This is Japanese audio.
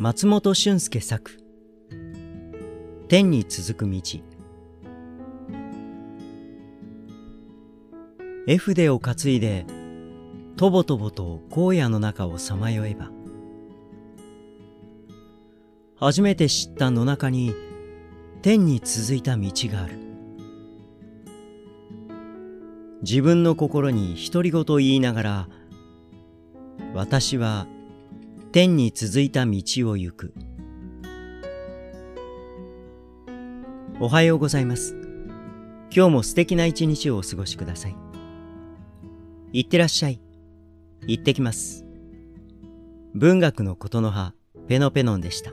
松本俊介作。天に続く道。絵筆を担いでとぼとぼと荒野の中をさまよえば。初めて知った野中に天に続いた道がある。自分の心に独り言言いながら私は天に続いた道を行く。おはようございます。今日も素敵な一日をお過ごしください。いってらっしゃい。行ってきます。文学のことの葉ペノペノンでした。